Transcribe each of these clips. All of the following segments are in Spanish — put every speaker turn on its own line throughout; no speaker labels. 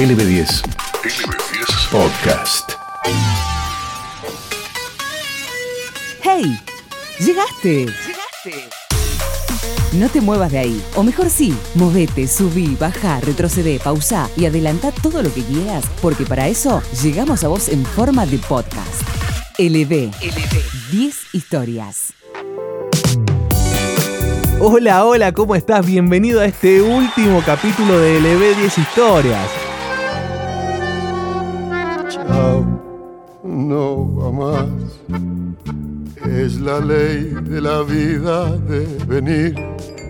LB10. LB10 Podcast.
¡Hey! ¡Llegaste! ¡Llegaste! No te muevas de ahí. O mejor sí, movete, subí, baja, retrocede, pausa y adelanta todo lo que quieras, porque para eso llegamos a vos en forma de podcast. LB. LB. 10 historias.
Hola, hola, ¿cómo estás? Bienvenido a este último capítulo de LB 10 historias.
No va más. Es la ley de la vida de venir.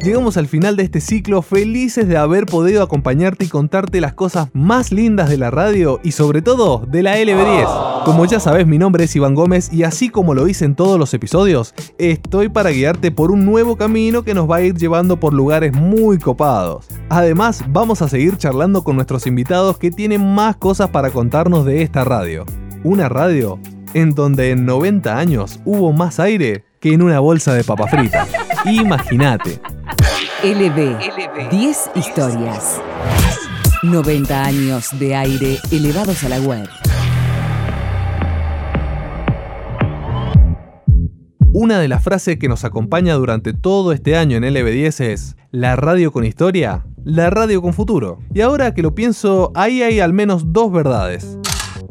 Llegamos al final de este ciclo felices de haber podido acompañarte y contarte las cosas más lindas de la radio y sobre todo de la LB10. Como ya sabes, mi nombre es Iván Gómez y así como lo hice en todos los episodios, estoy para guiarte por un nuevo camino que nos va a ir llevando por lugares muy copados. Además, vamos a seguir charlando con nuestros invitados que tienen más cosas para contarnos de esta radio. Una radio en donde en 90 años hubo más aire que en una bolsa de papa frita. Imagínate.
LB. 10 historias. 90 años de aire elevados a la web.
Una de las frases que nos acompaña durante todo este año en LB10 es, la radio con historia, la radio con futuro. Y ahora que lo pienso, ahí hay al menos dos verdades.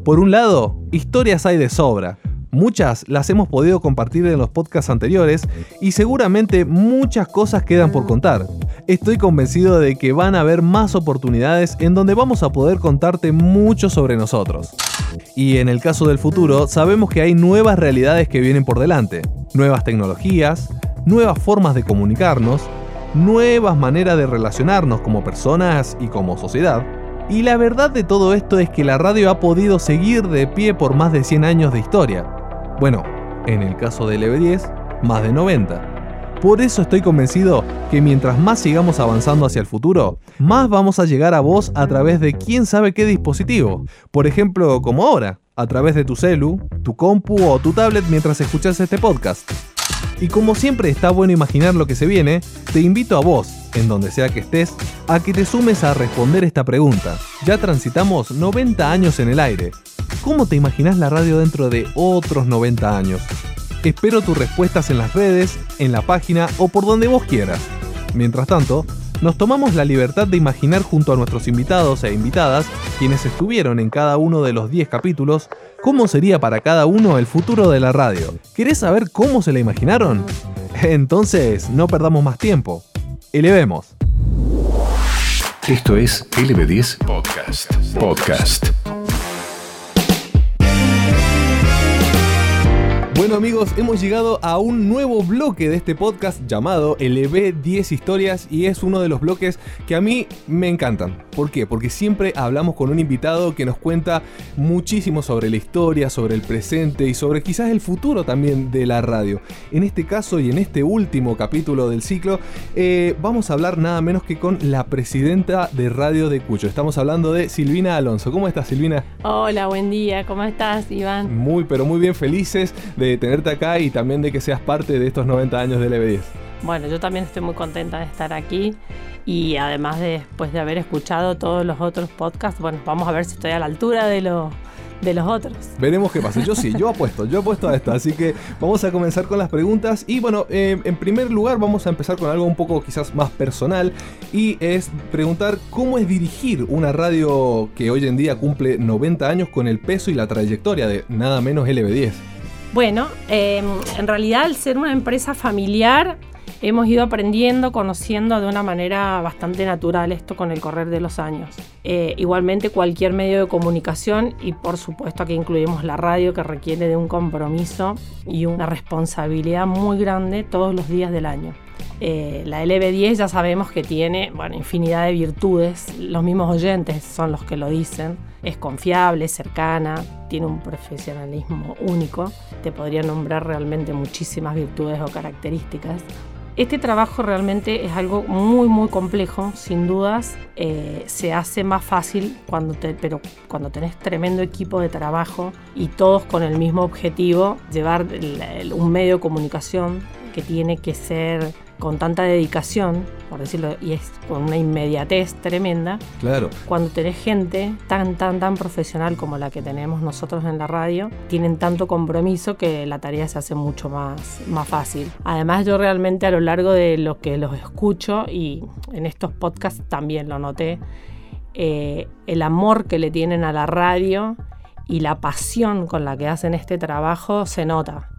Por un lado, historias hay de sobra. Muchas las hemos podido compartir en los podcasts anteriores y seguramente muchas cosas quedan por contar. Estoy convencido de que van a haber más oportunidades en donde vamos a poder contarte mucho sobre nosotros. Y en el caso del futuro, sabemos que hay nuevas realidades que vienen por delante, nuevas tecnologías, nuevas formas de comunicarnos, nuevas maneras de relacionarnos como personas y como sociedad. Y la verdad de todo esto es que la radio ha podido seguir de pie por más de 100 años de historia. Bueno, en el caso del EV10, más de 90. Por eso estoy convencido que mientras más sigamos avanzando hacia el futuro, más vamos a llegar a vos a través de quién sabe qué dispositivo. Por ejemplo, como ahora, a través de tu celu, tu compu o tu tablet mientras escuchas este podcast. Y como siempre está bueno imaginar lo que se viene, te invito a vos, en donde sea que estés, a que te sumes a responder esta pregunta. Ya transitamos 90 años en el aire. ¿Cómo te imaginas la radio dentro de otros 90 años? Espero tus respuestas en las redes, en la página o por donde vos quieras. Mientras tanto, nos tomamos la libertad de imaginar junto a nuestros invitados e invitadas, quienes estuvieron en cada uno de los 10 capítulos, cómo sería para cada uno el futuro de la radio. ¿Querés saber cómo se la imaginaron? Entonces, no perdamos más tiempo. Elevemos.
Esto es LB10 Podcast. Podcast.
Bueno amigos, hemos llegado a un nuevo bloque de este podcast llamado LB 10 historias y es uno de los bloques que a mí me encantan. ¿Por qué? Porque siempre hablamos con un invitado que nos cuenta muchísimo sobre la historia, sobre el presente y sobre quizás el futuro también de la radio. En este caso y en este último capítulo del ciclo eh, vamos a hablar nada menos que con la presidenta de Radio de Cucho. Estamos hablando de Silvina Alonso. ¿Cómo estás Silvina?
Hola, buen día. ¿Cómo estás Iván?
Muy pero muy bien, felices de tenerte acá y también de que seas parte de estos 90 años del LB10.
Bueno, yo también estoy muy contenta de estar aquí y además de, después de haber escuchado todos los otros podcasts, bueno, vamos a ver si estoy a la altura de lo, de los otros.
Veremos qué pasa. Yo sí, yo apuesto, yo apuesto a esto. Así que vamos a comenzar con las preguntas. Y bueno, eh, en primer lugar vamos a empezar con algo un poco quizás más personal. Y es preguntar cómo es dirigir una radio que hoy en día cumple 90 años con el peso y la trayectoria de nada menos LB10.
Bueno, em, en realidad al ser una empresa familiar hemos ido aprendiendo, conociendo de una manera bastante natural esto con el correr de los años. Eh, igualmente cualquier medio de comunicación y por supuesto aquí incluimos la radio que requiere de un compromiso y una responsabilidad muy grande todos los días del año. Eh, la LB10 ya sabemos que tiene bueno, infinidad de virtudes, los mismos oyentes son los que lo dicen, es confiable, cercana, tiene un profesionalismo único, te podría nombrar realmente muchísimas virtudes o características. Este trabajo realmente es algo muy muy complejo, sin dudas. Eh, se hace más fácil cuando te, pero cuando tenés tremendo equipo de trabajo y todos con el mismo objetivo, llevar un medio de comunicación que tiene que ser con tanta dedicación, por decirlo, y es con una inmediatez tremenda.
Claro.
Cuando tenés gente tan, tan, tan profesional como la que tenemos nosotros en la radio, tienen tanto compromiso que la tarea se hace mucho más, más fácil. Además, yo realmente a lo largo de lo que los escucho y en estos podcasts también lo noté, eh, el amor que le tienen a la radio y la pasión con la que hacen este trabajo se nota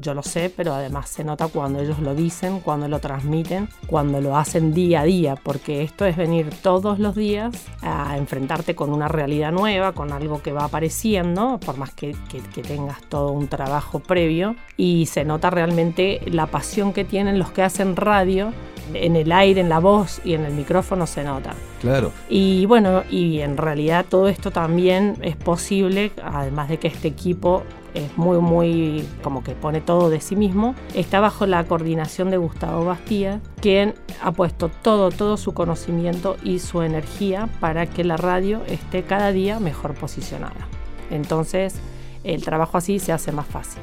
yo lo sé, pero además se nota cuando ellos lo dicen, cuando lo transmiten, cuando lo hacen día a día, porque esto es venir todos los días a enfrentarte con una realidad nueva, con algo que va apareciendo, por más que, que tengas todo un trabajo previo, y se nota realmente la pasión que tienen los que hacen radio en el aire, en la voz y en el micrófono se nota.
Claro.
Y bueno, y en realidad todo esto también es posible, además de que este equipo es muy, muy como que pone todo de sí mismo, está bajo la coordinación de Gustavo Bastía, quien ha puesto todo, todo su conocimiento y su energía para que la radio esté cada día mejor posicionada. Entonces, el trabajo así se hace más fácil.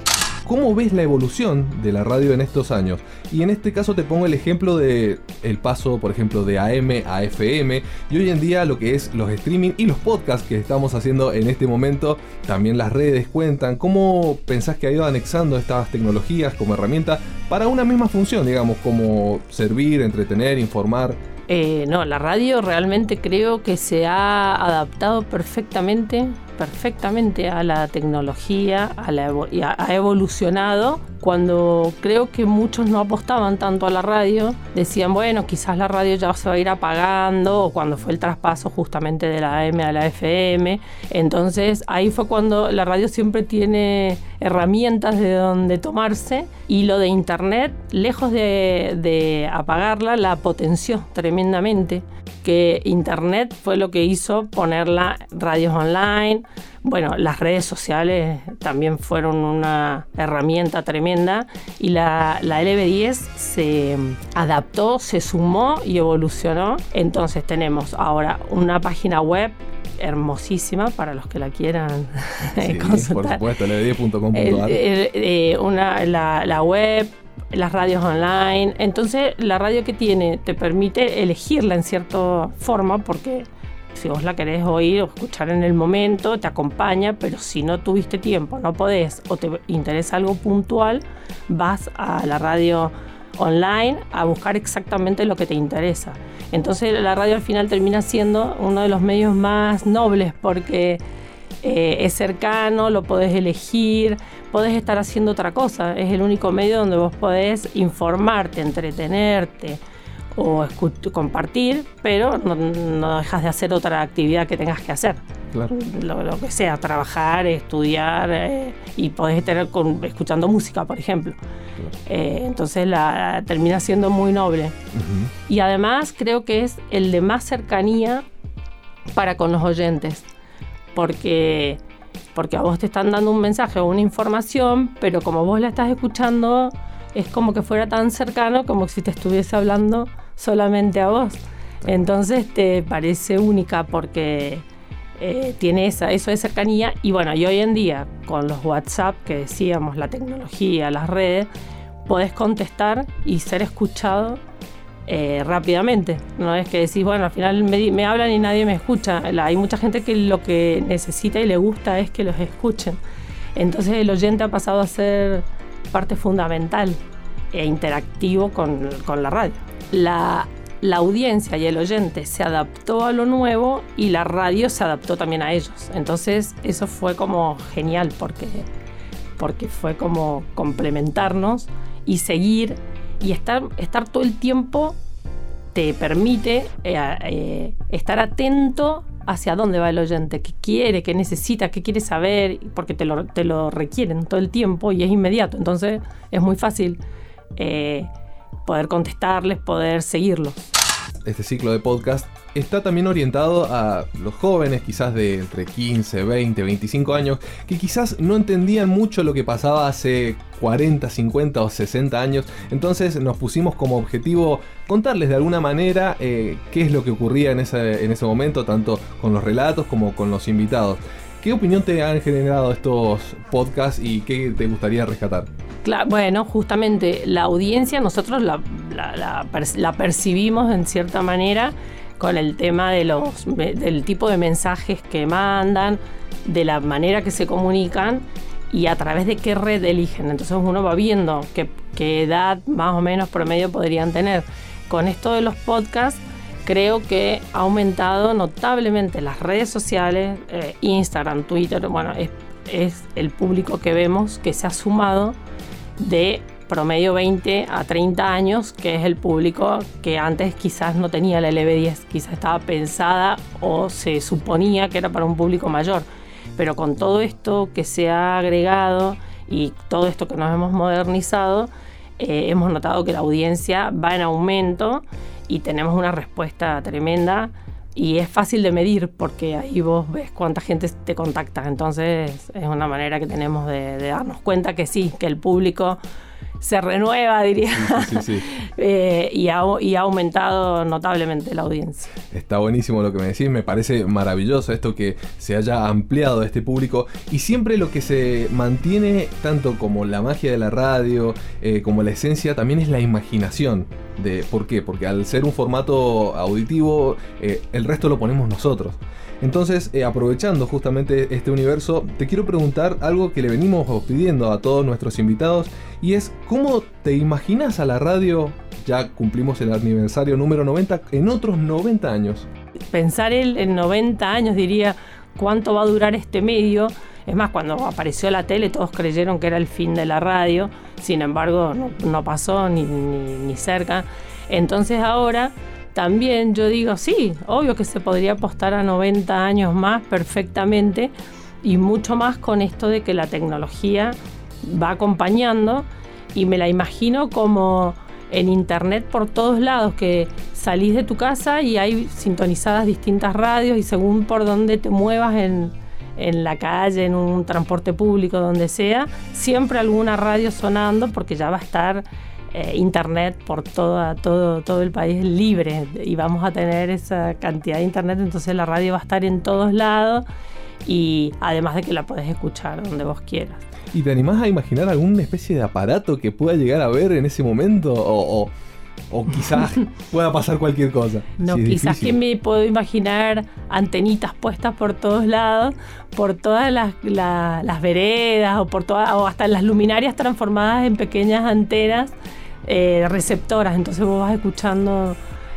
¿Cómo ves la evolución de la radio en estos años? Y en este caso te pongo el ejemplo de el paso, por ejemplo, de AM a FM y hoy en día lo que es los streaming y los podcasts que estamos haciendo en este momento, también las redes cuentan. ¿Cómo pensás que ha ido anexando estas tecnologías como herramienta para una misma función, digamos, como servir, entretener, informar?
Eh, no, la radio realmente creo que se ha adaptado perfectamente perfectamente a la tecnología, la ha evolucionado cuando creo que muchos no apostaban tanto a la radio, decían, bueno, quizás la radio ya se va a ir apagando, o cuando fue el traspaso justamente de la AM a la FM. Entonces ahí fue cuando la radio siempre tiene herramientas de donde tomarse y lo de Internet, lejos de apagarla, la potenció tremendamente que Internet fue lo que hizo ponerla radios online. Bueno, las redes sociales también fueron una herramienta tremenda y la, la LB10 se adaptó, se sumó y evolucionó. Entonces tenemos ahora una página web hermosísima para los que la quieran
sí, consultar. Por supuesto, lb10.com.ar.
Eh, la, la web las radios online. Entonces, la radio que tiene te permite elegirla en cierta forma porque si vos la querés oír o escuchar en el momento, te acompaña, pero si no tuviste tiempo, no podés o te interesa algo puntual, vas a la radio online a buscar exactamente lo que te interesa. Entonces la radio al final termina siendo uno de los medios más nobles porque eh, es cercano, lo podés elegir, podés estar haciendo otra cosa. Es el único medio donde vos podés informarte, entretenerte o compartir, pero no, dejas de hacer otra actividad que tengas que hacer. Lo, que sea, trabajar, estudiar eh, y podés estar escuchando música, por ejemplo. Eh, entonces la, termina siendo muy noble. Y además creo que es el de más cercanía para con los oyentes porque, porque a vos te están dando un mensaje o una información, pero como vos la estás escuchando, es como que fuera tan cercano como si te estuviese hablando solamente a vos. Entonces te parece única porque eh, tiene esa, eso de cercanía. Y bueno, y hoy en día, con los WhatsApp que decíamos, la tecnología, las redes, podés contestar y ser escuchado eh, rápidamente. No es que decís, bueno, al final me, hablan y nadie me escucha. hay mucha gente que lo que necesita y le gusta es que los escuchen. Entonces el oyente ha pasado a ser parte fundamental e interactivo con, la radio. La, la audiencia y el oyente se adaptó a lo nuevo y la radio se adaptó también a ellos. Entonces eso fue como genial porque, porque fue como complementarnos y seguir y estar, estar todo el tiempo te permite eh, eh, estar atento hacia dónde va el oyente, qué quiere, qué necesita, qué quiere saber, porque te lo, te lo requieren todo el tiempo y es inmediato. Entonces es muy fácil eh, poder contestarles, poder seguirlos.
Este ciclo de podcast está también orientado a los jóvenes, quizás de entre 15, 20, 25 años, que quizás no entendían mucho lo que pasaba hace 40, 50 o 60 años. Entonces nos pusimos como objetivo contarles de alguna manera eh, qué es lo que ocurría en ese, en ese momento, tanto con los relatos como con los invitados. ¿Qué opinión te han generado estos podcasts y qué te gustaría rescatar?
bueno, justamente la audiencia nosotros la, la, percibimos en cierta manera con el tema de los, del tipo de mensajes que mandan, de la manera que se comunican y a través de qué red eligen. Entonces uno va viendo qué, edad más o menos promedio podrían tener. Con esto de los podcasts, creo que ha aumentado notablemente las redes sociales, eh, Instagram, Twitter, bueno, es, el público que vemos que se ha sumado de promedio 20 a 30 años, que es el público que antes quizás no tenía la LB10, quizás estaba pensada o se suponía que era para un público mayor. Pero con todo esto que se ha agregado y todo esto que nos hemos modernizado, eh, hemos notado que la audiencia va en aumento y tenemos una respuesta tremenda y es fácil de medir porque ahí vos ves cuánta gente te contacta. Entonces es una manera que tenemos de, de darnos cuenta que sí, que el público se renueva, diría. Eh, y, ha, aumentado notablemente la audiencia.
Está buenísimo lo que me decís, me parece maravilloso esto que se haya ampliado este público y siempre lo que se mantiene, tanto como la magia de la radio, eh, como la esencia, también es la imaginación. De, ¿Por qué? Porque al ser un formato auditivo, eh, el resto lo ponemos nosotros. Entonces, eh, aprovechando justamente este universo, te quiero preguntar algo que le venimos pidiendo a todos nuestros invitados y es ¿cómo te imaginas a la radio? Ya cumplimos el aniversario número 90 en otros 90 años.
Pensar en 90 años diría cuánto va a durar este medio. Es más, cuando apareció la tele todos creyeron que era el fin de la radio, sin embargo no, pasó ni, ni cerca. Entonces ahora también yo digo, sí, obvio que se podría apostar a 90 años más perfectamente y mucho más con esto de que la tecnología va acompañando. Y me la imagino como en internet por todos lados, que salís de tu casa y hay sintonizadas distintas radios y según por donde te muevas en, en la calle, en un transporte público, donde sea, siempre alguna radio sonando porque ya va a estar eh, internet por todo, todo el país libre y vamos a tener esa cantidad de internet, entonces la radio va a estar en todos lados y además de que la puedes escuchar donde vos quieras.
¿Y te animás a imaginar alguna especie de aparato que pueda llegar a ver en ese momento? O, quizás pueda pasar cualquier cosa.
No, quizás que me puedo imaginar antenitas puestas por todos lados, por todas las, las veredas o por todas, o hasta las luminarias transformadas en pequeñas antenas eh, receptoras, entonces vos vas escuchando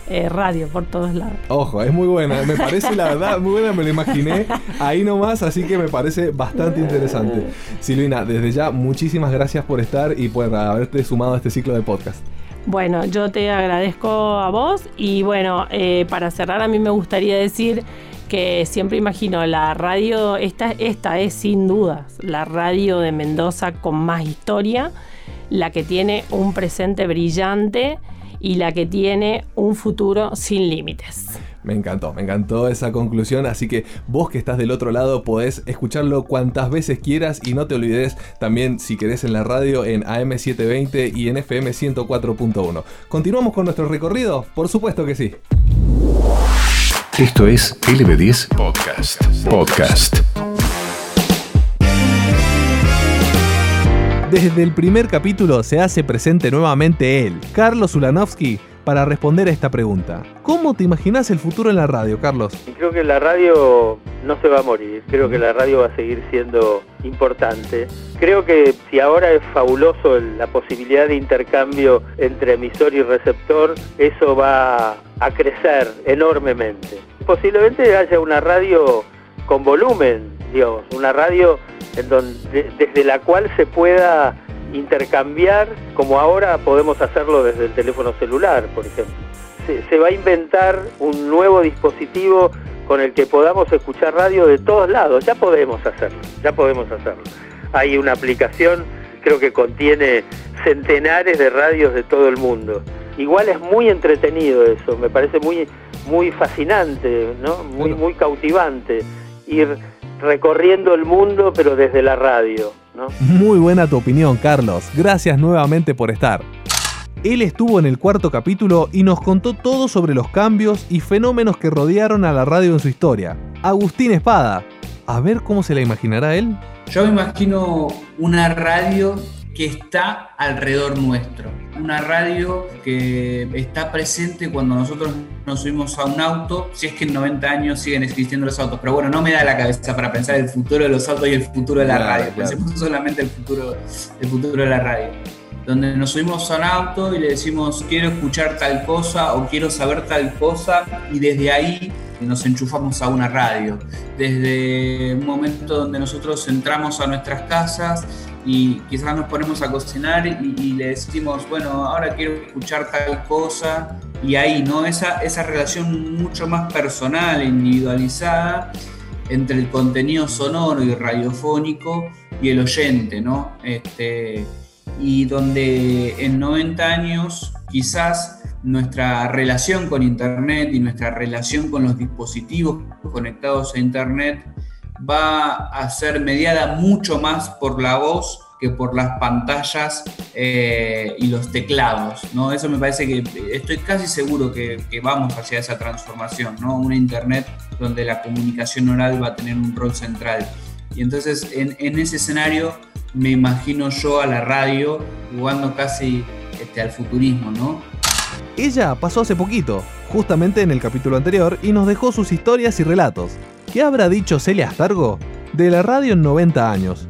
eh, radio por todos lados.
Ojo, es muy buena, me parece la verdad muy buena, me lo imaginé ahí nomás, así que me parece bastante interesante. Silvina, desde ya muchísimas gracias por estar y por haberte sumado a este ciclo de podcast.
Bueno, yo te agradezco a vos y bueno, eh, para cerrar a mí me gustaría decir que siempre imagino la radio, esta, esta es sin dudas la radio de Mendoza con más historia la que tiene un presente brillante y la que tiene un futuro sin límites.
Me encantó, me encantó esa conclusión, así que vos que estás del otro lado podés escucharlo cuantas veces quieras y no te olvides también si querés en la radio en AM720 y en FM 104.1. ¿Continuamos con nuestro recorrido? Por supuesto que sí.
Esto es LB10 Podcast. Podcast.
Desde el primer capítulo se hace presente nuevamente él, Carlos Ulanovsky, para responder a esta pregunta. ¿Cómo te imaginas el futuro en la radio, Carlos?
Creo que la radio no se va a morir, creo que la radio va a seguir siendo importante. Creo que si ahora es fabuloso la posibilidad de intercambio entre emisor y receptor, eso va a crecer enormemente. Posiblemente haya una radio con volumen, Dios, una radio en donde, desde la cual se pueda intercambiar, como ahora podemos hacerlo desde el teléfono celular, por ejemplo. Se, va a inventar un nuevo dispositivo con el que podamos escuchar radio de todos lados. Ya podemos hacerlo, ya podemos hacerlo. Hay una aplicación, creo que contiene centenares de radios de todo el mundo. Igual es muy entretenido eso, me parece muy, muy fascinante, ¿no? muy, muy cautivante ir recorriendo el mundo, pero desde la radio.
Muy buena tu opinión, Carlos. Gracias nuevamente por estar. Él estuvo en el cuarto capítulo y nos contó todo sobre los cambios y fenómenos que rodearon a la radio en su historia. Agustín Espada. A ver cómo se la imaginará él.
Yo me imagino una radio que está alrededor nuestro. Una radio que está presente cuando nosotros nos subimos a un auto, si es que en 90 años siguen existiendo los autos. Pero bueno, no me da la cabeza para pensar el futuro de los autos y el futuro de la radio. Pensemos solamente el futuro, el futuro de la radio. Donde nos subimos a un auto y le decimos quiero escuchar tal cosa o quiero saber tal cosa y desde ahí nos enchufamos a una radio. Desde un momento donde nosotros entramos a nuestras casas y quizás nos ponemos a cocinar y, le decimos, bueno, ahora quiero escuchar tal cosa y ahí, ¿no? Esa, esa relación mucho más personal, individualizada entre el contenido sonoro y radiofónico y el oyente, ¿no? Este, y donde en 90 años quizás nuestra relación con Internet y nuestra relación con los dispositivos conectados a Internet va a ser mediada mucho más por la voz que por las pantallas eh, y los teclados. ¿no? Eso me parece que estoy casi seguro que, vamos hacia esa transformación, ¿no? una Internet donde la comunicación oral va a tener un rol central. Y entonces en, ese escenario me imagino yo a la radio jugando casi este, al futurismo, ¿no?
Ella pasó hace poquito, justamente en el capítulo anterior, y nos dejó sus historias y relatos. ¿Qué habrá dicho Celia Astargo de la radio en 90 años?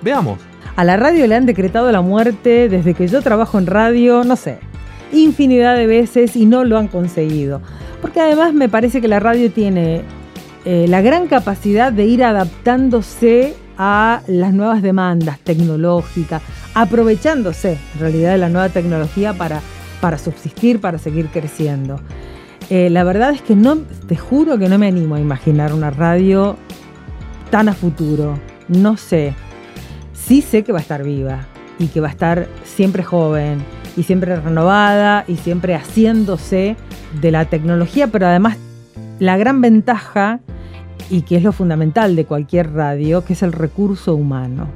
Veamos.
A la radio le han decretado la muerte desde que yo trabajo en radio, no sé, infinidad de veces y no lo han conseguido. Porque además me parece que la radio tiene eh, la gran capacidad de ir adaptándose a las nuevas demandas tecnológicas, aprovechándose en realidad de la nueva tecnología para, para subsistir, para seguir creciendo. Eh, la verdad es que no, te juro que no me animo a imaginar una radio tan a futuro. No sé. Sí sé que va a estar viva y que va a estar siempre joven y siempre renovada y siempre haciéndose de la tecnología, pero además la gran ventaja y que es lo fundamental de cualquier radio, que es el recurso humano.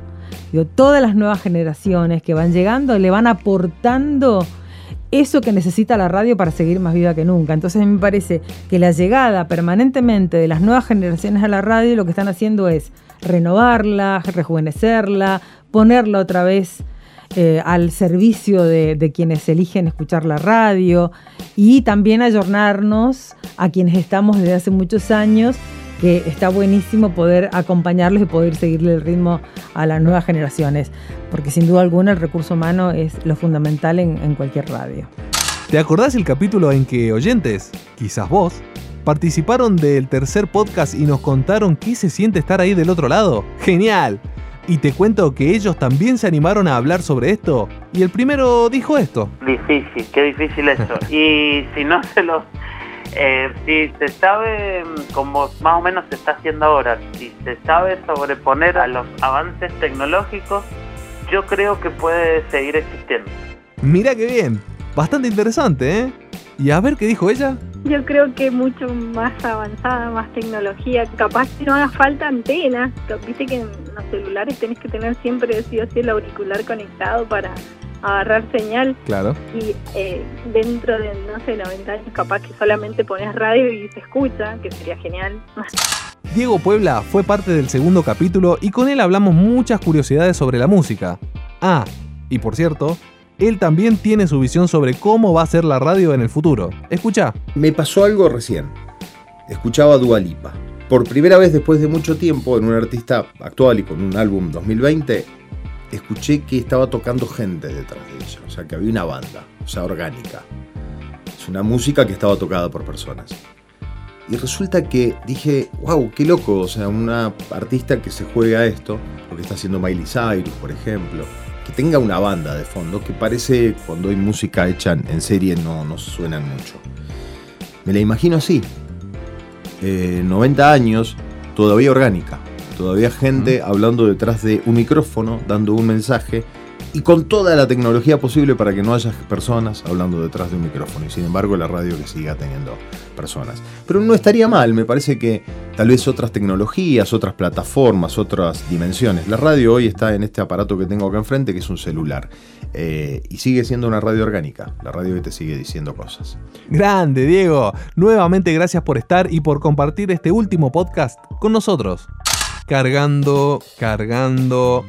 todas las nuevas generaciones que van llegando le van aportando eso que necesita la radio para seguir más viva que nunca. Entonces me parece que la llegada permanentemente de las nuevas generaciones a la radio lo que están haciendo es renovarla, rejuvenecerla, ponerla otra vez eh, al servicio de, de, quienes eligen escuchar la radio y también ayornarnos a quienes estamos desde hace muchos años que está buenísimo poder acompañarlos y poder seguirle el ritmo a las nuevas generaciones, porque sin duda alguna el recurso humano es lo fundamental en, cualquier radio.
¿Te acordás el capítulo en que oyentes, quizás vos, participaron del tercer podcast y nos contaron qué se siente estar ahí del otro lado? ¡Genial! Y te cuento que ellos también se animaron a hablar sobre esto. Y el primero dijo esto.
Difícil, qué difícil eso. y si no se los eh, si se sabe, como más o menos se está haciendo ahora, si se sabe sobreponer a los avances tecnológicos, yo creo que puede seguir existiendo.
Mira qué bien, bastante interesante, ¿eh? Y a ver qué dijo ella.
Yo creo que mucho más avanzada, más tecnología. Capaz que no haga falta antenas. Viste que en los celulares tenés que tener siempre sí o sí el auricular conectado para agarrar señal.
Claro.
Y eh, dentro de, no sé, 90 años, capaz que solamente pones radio y se escucha, que sería genial.
Diego Puebla fue parte del segundo capítulo y con él hablamos muchas curiosidades sobre la música. Ah, y por cierto, él también tiene su visión sobre cómo va a ser la radio en el futuro. Escucha.
Me pasó algo recién. Escuchaba Dua Lipa. Por primera vez después de mucho tiempo en un artista actual y con un álbum 2020, escuché que estaba tocando gente detrás de ella, o sea, que había una banda, o sea, orgánica. Es una música que estaba tocada por personas. Y resulta que dije, wow, qué loco, o sea, una artista que se juega a esto, lo que está haciendo Miley Cyrus, por ejemplo, que tenga una banda de fondo, que parece cuando hay música hecha en serie no, no suenan mucho. Me la imagino así, 90 eh, años, todavía orgánica. Todavía gente hablando detrás de un micrófono, dando un mensaje y con toda la tecnología posible para que no haya personas hablando detrás de un micrófono. Y sin embargo la radio que siga teniendo personas. Pero no estaría mal, me parece que tal vez otras tecnologías, otras plataformas, otras dimensiones. La radio hoy está en este aparato que tengo acá enfrente, que es un celular. Eh, y sigue siendo una radio orgánica. La radio que te sigue diciendo cosas.
Grande, Diego. Nuevamente gracias por estar y por compartir este último podcast con nosotros cargando, cargando.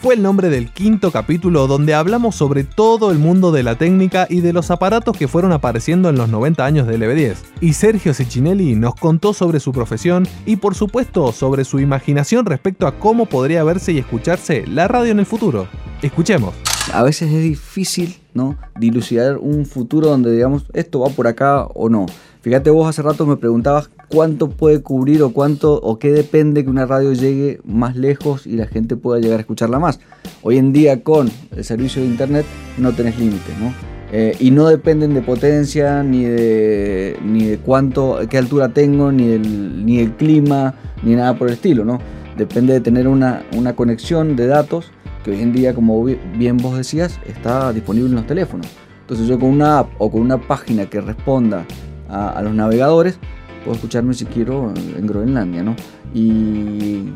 fue el nombre del quinto capítulo donde hablamos sobre todo el mundo de la técnica y de los aparatos que fueron apareciendo en los 90 años del LB10. Y Sergio Ciccinelli nos contó sobre su profesión y por supuesto sobre su imaginación respecto a cómo podría verse y escucharse la radio en el futuro. Escuchemos.
A veces es difícil, ¿no? Dilucidar un futuro donde digamos esto va por acá o no. Fíjate vos hace rato me preguntabas cuánto puede cubrir o cuánto o qué depende que una radio llegue más lejos y la gente pueda llegar a escucharla más. Hoy en día con el servicio de internet no tenés límite, ¿no? Eh, y no dependen de potencia, ni de, ni de cuánto, qué altura tengo, ni del, ni el clima, ni nada por el estilo, ¿no? Depende de tener una, una conexión de datos que hoy en día, como bien vos decías, está disponible en los teléfonos. Entonces yo con una app o con una página que responda a, los navegadores, puedo escucharme si quiero en Groenlandia, ¿no? Y,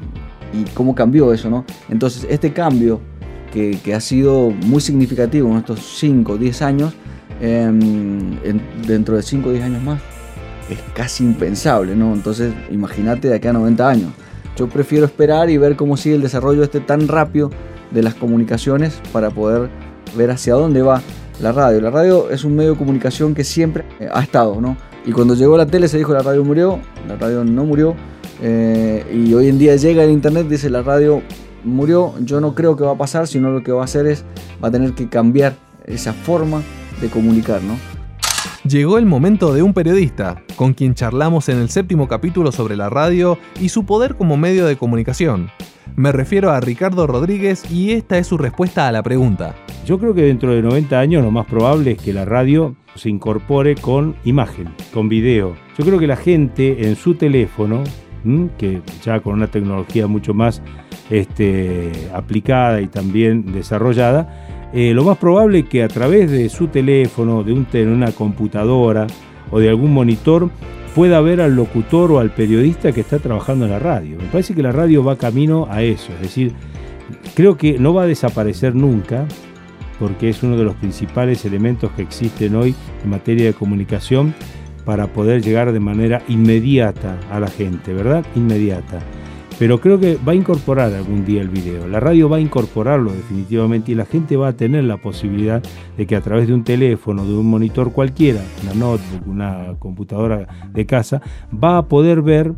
cómo cambió eso, ¿no? Entonces, este cambio que, ha sido muy significativo en estos 5 o 10 años, em, dentro de 5 o 10 años más, es casi impensable, ¿no? Entonces, imagínate de acá a 90 años. Yo prefiero esperar y ver cómo sigue el desarrollo este tan rápido de las comunicaciones para poder ver hacia dónde va la radio. La radio es un medio de comunicación que siempre ha estado, ¿no? Y cuando llegó la tele se dijo la radio murió, la radio no murió. Eh, y hoy en día llega el internet, dice la radio murió. Yo no creo que va a pasar, sino lo que va a hacer es, va a tener que cambiar esa forma de comunicar, ¿no?
Llegó el momento de un periodista, con quien charlamos en el séptimo capítulo sobre la radio y su poder como medio de comunicación. Me refiero a Ricardo Rodríguez y esta es su respuesta a la pregunta.
Yo creo que dentro de 90 años lo más probable es que la radio se incorpore con imagen, con video. Yo creo que la gente en su teléfono, que ya con una tecnología mucho más este, aplicada y también desarrollada, eh, lo más probable es que a través de su teléfono, de un, una computadora o de algún monitor, pueda ver al locutor o al periodista que está trabajando en la radio. Me parece que la radio va camino a eso, es decir, creo que no va a desaparecer nunca, porque es uno de los principales elementos que existen hoy en materia de comunicación para poder llegar de manera inmediata a la gente, ¿verdad? Inmediata. Pero creo que va a incorporar algún día el video. La radio va a incorporarlo definitivamente y la gente va a tener la posibilidad de que a través de un teléfono, de un monitor cualquiera, una notebook, una computadora de casa, va a poder ver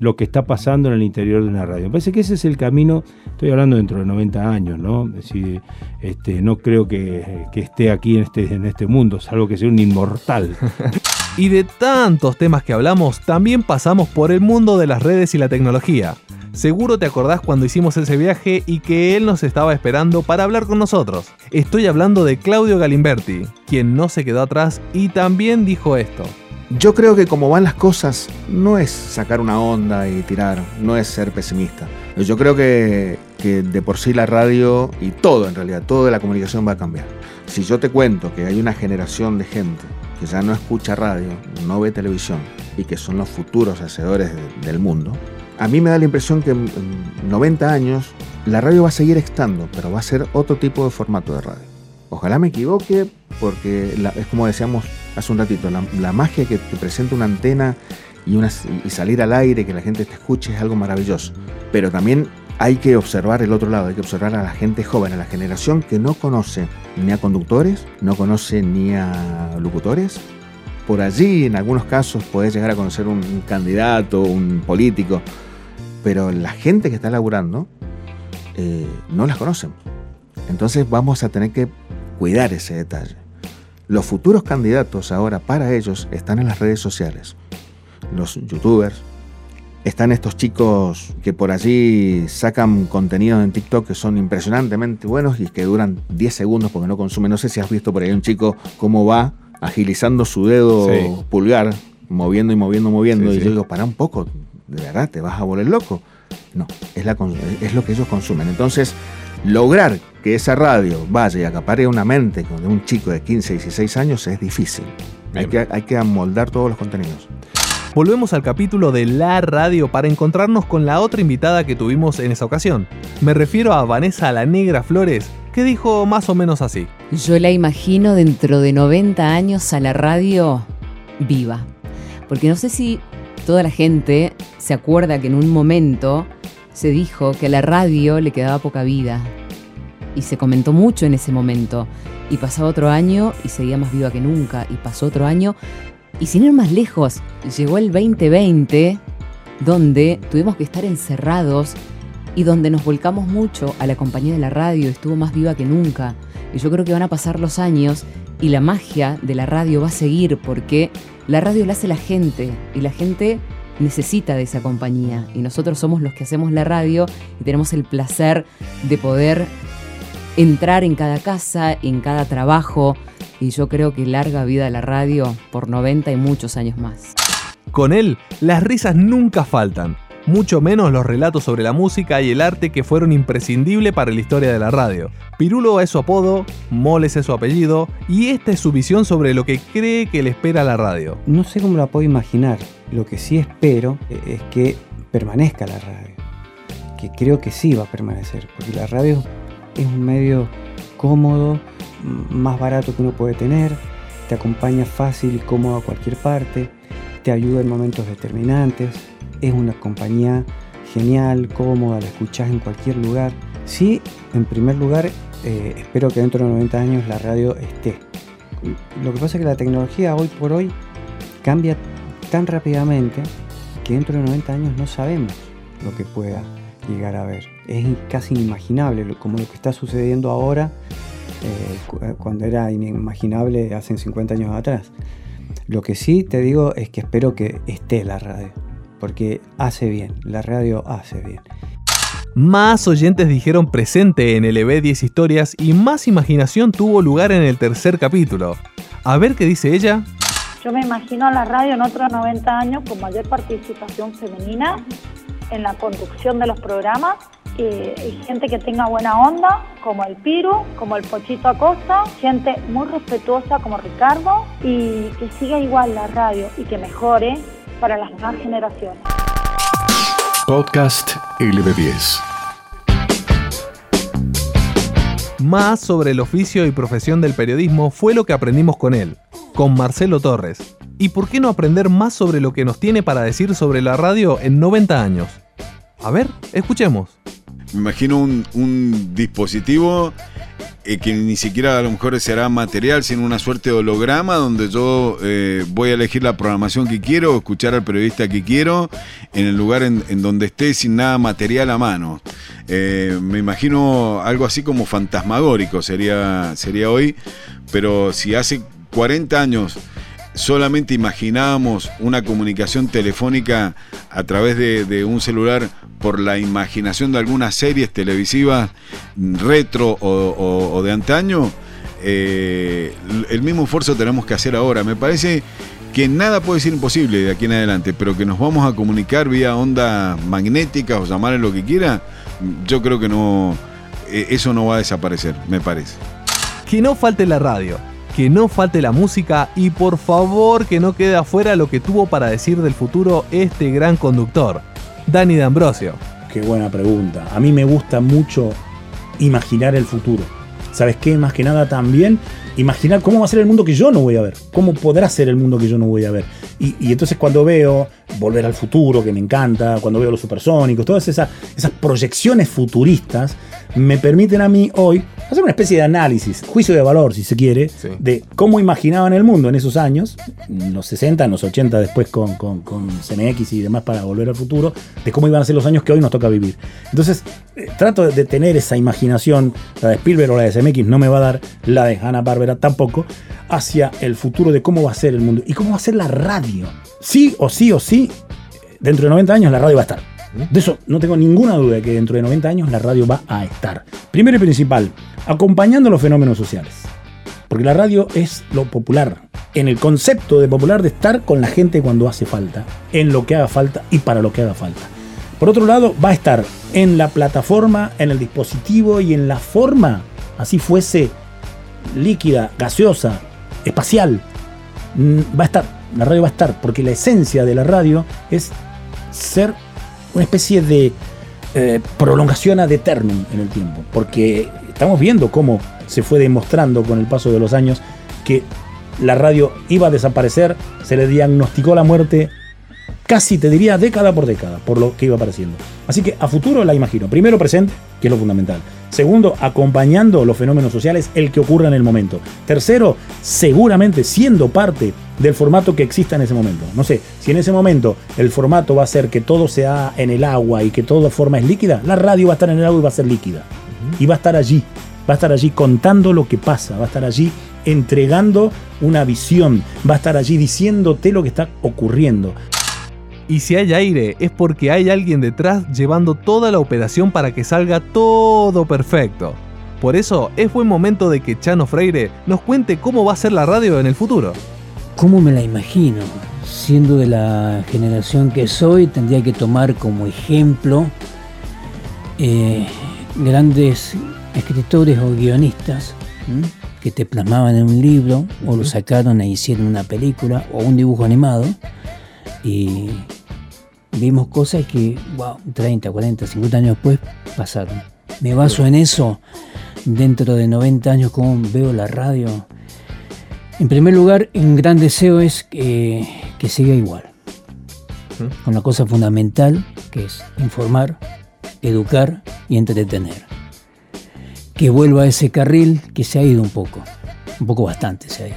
lo que está pasando en el interior de una radio. Me parece que ese es el camino, estoy hablando dentro de 90 años, ¿no? Es decir, este, no creo que, esté aquí en este, en este mundo, salvo que sea un inmortal.
y de tantos temas que hablamos, también pasamos por el mundo de las redes y la tecnología. Seguro te acordás cuando hicimos ese viaje y que él nos estaba esperando para hablar con nosotros. Estoy hablando de Claudio Galimberti, quien no se quedó atrás y también dijo esto.
Yo creo que como van las cosas, no es sacar una onda y tirar, no es ser pesimista. Yo creo que, de por sí la radio y todo en realidad, todo la comunicación va a cambiar. Si yo te cuento que hay una generación de gente que ya no escucha radio, no ve televisión y que son los futuros hacedores del mundo, a mí me da la impresión que en 90 años la radio va a seguir estando, pero va a ser otro tipo de formato de radio. Ojalá me equivoque, porque es como decíamos hace un ratito, la, magia que te presenta una antena y, y salir al aire, que la gente te escuche, es algo maravilloso. Pero también hay que observar el otro lado, hay que observar a la gente joven, a la generación que no conoce ni a conductores, no conoce ni a locutores. Por allí, en algunos casos, puedes llegar a conocer un candidato, un político, pero la gente que está laburando eh, no las conocen. Entonces vamos a tener que cuidar ese detalle. Los futuros candidatos ahora para ellos están en las redes sociales. Los youtubers, están estos chicos que por allí sacan contenidos en TikTok que son impresionantemente buenos y que duran 10 segundos porque no consumen. No sé si has visto por ahí un chico cómo va agilizando su dedo pulgar, moviendo y moviendo, moviendo. y yo digo, para un poco, de verdad, te vas a volver loco. No, es, la, es lo que ellos consumen. Entonces, lograr que esa radio vaya y acapare una mente de un chico de 15, 16 años es difícil. Hay que, hay que amoldar todos los contenidos.
Volvemos al capítulo de La Radio para encontrarnos con la otra invitada que tuvimos en esa ocasión. Me refiero a Vanessa La Negra Flores, que dijo más o menos así.
Yo la imagino dentro de 90 años a la radio viva. Porque no sé si toda la gente se acuerda que en un momento se dijo que a la radio le quedaba poca vida, y se comentó mucho en ese momento. Y pasaba otro año y seguía más viva que nunca. Y pasó otro año. Y sin ir más lejos, llegó el 2020, donde tuvimos que estar encerrados y donde nos volcamos mucho a la compañía de la radio, estuvo más viva que nunca. Y yo creo que van a pasar los años y la magia de la radio va a seguir porque la radio la hace la gente y la gente necesita de esa compañía y nosotros somos los que hacemos la radio y tenemos el placer de poder entrar en cada casa, en cada trabajo y yo creo que larga vida a la radio por 90 y muchos años más.
Con él, las risas nunca faltan, mucho menos los relatos sobre la música y el arte que fueron imprescindibles para la historia de la radio. Pirulo es su apodo, Moles es su apellido y esta es su visión sobre lo que cree que le espera a la radio.
No sé cómo la puedo imaginar, lo que sí espero es que permanezca la radio, que creo que sí va a permanecer, porque la radio es un medio cómodo, más barato que uno puede tener, te acompaña fácil y cómodo a cualquier parte, te ayuda en momentos determinantes, es una compañía genial, cómoda, la escuchás en cualquier lugar. Sí, en primer lugar, eh, espero que dentro de 90 años la radio esté. Lo que pasa es que la tecnología hoy por hoy cambia tan rápidamente que dentro de 90 años no sabemos lo que pueda llegar a ver. Es casi inimaginable, como lo que está sucediendo ahora, eh, cuando era inimaginable hace 50 años atrás. Lo que sí te digo es que espero que esté la radio, porque hace bien, la radio hace bien.
Más oyentes dijeron presente en el EB10 Historias y más imaginación tuvo lugar en el tercer capítulo. A ver qué dice ella.
Yo me imagino a la radio en otros 90 años con mayor participación femenina en la conducción de los programas y, gente que tenga buena onda, como el Piru, como el Pochito Acosta, gente muy respetuosa como Ricardo y que siga igual la radio y que mejore para las nuevas generaciones.
Podcast LB10.
Más sobre el oficio y profesión del periodismo fue lo que aprendimos con él, con Marcelo Torres. ¿Y por qué no aprender más sobre lo que nos tiene para decir sobre la radio en 90 años? A ver, escuchemos.
Me imagino un, un dispositivo eh, que ni siquiera a lo mejor será material, sino una suerte de holograma donde yo eh, voy a elegir la programación que quiero, escuchar al periodista que quiero, en el lugar en, donde esté sin nada material a mano. Eh, me imagino algo así como fantasmagórico sería, sería hoy, pero si hace 40 años solamente imaginábamos una comunicación telefónica a través de, un celular por la imaginación de algunas series televisivas retro o, de antaño, eh, el mismo esfuerzo tenemos que hacer ahora. Me parece que nada puede ser imposible de aquí en adelante, pero que nos vamos a comunicar vía onda magnética o llamarle lo que quiera, yo creo que no, eh, eso no va a desaparecer, me parece.
Que no falte la radio que no falte la música y por favor que no quede afuera lo que tuvo para decir del futuro este gran conductor, Dani D'Ambrosio.
Qué buena pregunta. A mí me gusta mucho imaginar el futuro. ¿Sabes qué? Más que nada también imaginar cómo va a ser el mundo que yo no voy a ver. Cómo podrá ser el mundo que yo no voy a ver. Y, entonces cuando veo Volver al Futuro, que me encanta, cuando veo los supersónicos, todas esas, esas proyecciones futuristas, me permiten a mí hoy hacer una especie de análisis, juicio de valor, si se quiere, de cómo imaginaban el mundo en esos años, en los 60, en los 80, después con, con, CMX y demás para volver al futuro, de cómo iban a ser los años que hoy nos toca vivir. Entonces, eh, trato de, tener esa imaginación, la de Spielberg o la de CMX no me va a dar, la de Hanna Barbera tampoco, hacia el futuro de cómo va a ser el mundo y cómo va a ser la radio. Sí o sí o sí, dentro de 90 años la radio va a estar. De eso no tengo ninguna duda de que dentro de 90 años la radio va a estar. Primero y principal, acompañando los fenómenos sociales. Porque la radio es lo popular, en el concepto de popular de estar con la gente cuando hace falta, en lo que haga falta y para lo que haga falta. Por otro lado, va a estar en la plataforma, en el dispositivo y en la forma, así fuese líquida, gaseosa, espacial. Mm, va a estar, la radio va a estar, porque la esencia de la radio es ser una especie de eh, prolongación ad eternum en el tiempo, porque estamos viendo cómo se fue demostrando con el paso de los años que la radio iba a desaparecer, se le diagnosticó la muerte casi te diría década por década, por lo que iba apareciendo. Así que a futuro la imagino. Primero presente, que es lo fundamental. Segundo, acompañando los fenómenos sociales, el que ocurra en el momento. Tercero, seguramente siendo parte del formato que exista en ese momento. No sé, si en ese momento el formato va a ser que todo sea en el agua y que toda forma es líquida, la radio va a estar en el agua y va a ser líquida. Y va a estar allí, va a estar allí contando lo que pasa, va a estar allí entregando una visión, va a estar allí diciéndote lo que está ocurriendo.
Y si hay aire es porque hay alguien detrás llevando toda la operación para que salga todo perfecto. Por eso es buen momento de que Chano Freire nos cuente cómo va a ser la radio en el futuro.
¿Cómo me la imagino? Siendo de la generación que soy, tendría que tomar como ejemplo eh, grandes escritores o guionistas que te plasmaban en un libro o lo sacaron e hicieron una película o un dibujo animado y vimos cosas que, wow, 30, 40, 50 años después pasaron. Me baso en eso dentro de 90 años, cómo veo la radio. En primer lugar, un gran deseo es que, que siga igual, con la cosa fundamental que es informar, educar y entretener. Que vuelva a ese carril que se ha ido un poco, un poco bastante se ha ido,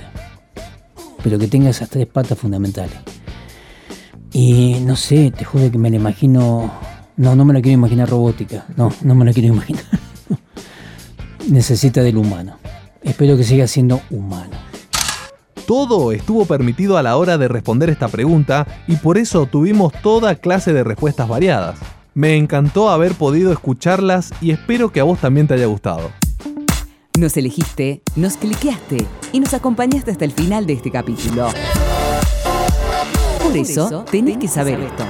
pero que tenga esas tres patas fundamentales. Y no sé, te juro que me la imagino. No, no me la quiero imaginar robótica. No, no me la quiero imaginar. Necesita del humano. Espero que siga siendo humano.
Todo estuvo permitido a la hora de responder esta pregunta y por eso tuvimos toda clase de respuestas variadas. Me encantó haber podido escucharlas y espero que a vos también te haya gustado.
Nos elegiste, nos cliqueaste y nos acompañaste hasta el final de este capítulo. Por eso tenés que saber esto.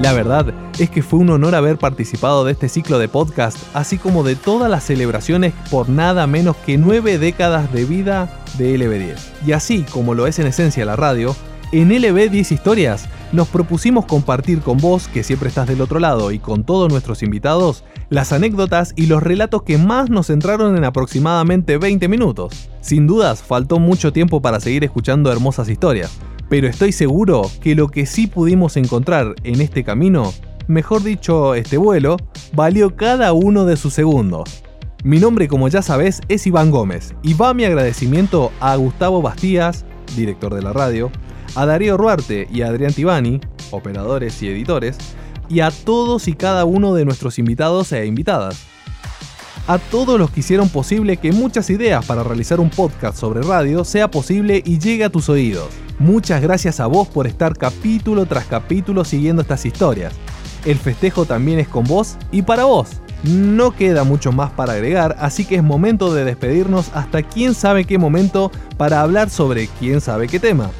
La verdad es que fue un honor haber participado de este ciclo de podcast, así como de todas las celebraciones por nada menos que nueve décadas de vida de LB10. Y así como lo es en esencia la radio, en LB10 Historias nos propusimos compartir con vos, que siempre estás del otro lado, y con todos nuestros invitados, las anécdotas y los relatos que más nos centraron en aproximadamente 20 minutos. Sin dudas, faltó mucho tiempo para seguir escuchando hermosas historias, pero estoy seguro que lo que sí pudimos encontrar en este camino, mejor dicho, este vuelo, valió cada uno de sus segundos. Mi nombre, como ya sabes, es Iván Gómez, y va mi agradecimiento a Gustavo Bastías, director de la radio, a Darío Ruarte y a Adrián Tibani, operadores y editores, y a todos y cada uno de nuestros invitados e invitadas. A todos los que hicieron posible que muchas ideas para realizar un podcast sobre radio sea posible y llegue a tus oídos. Muchas gracias a vos por estar capítulo tras capítulo siguiendo estas historias. El festejo también es con vos y para vos. No queda mucho más para agregar, así que es momento de despedirnos hasta quién sabe qué momento para hablar sobre quién sabe qué tema.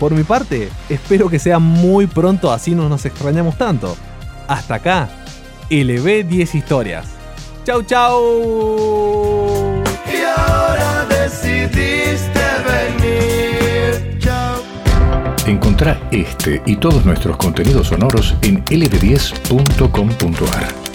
Por mi parte, espero que sea muy pronto así no nos extrañamos tanto. Hasta acá, LB 10 historias. ¡Chau, chau!
Y ahora decidiste venir. Chao.
Encontrá este y todos nuestros contenidos sonoros en lb10.com.ar.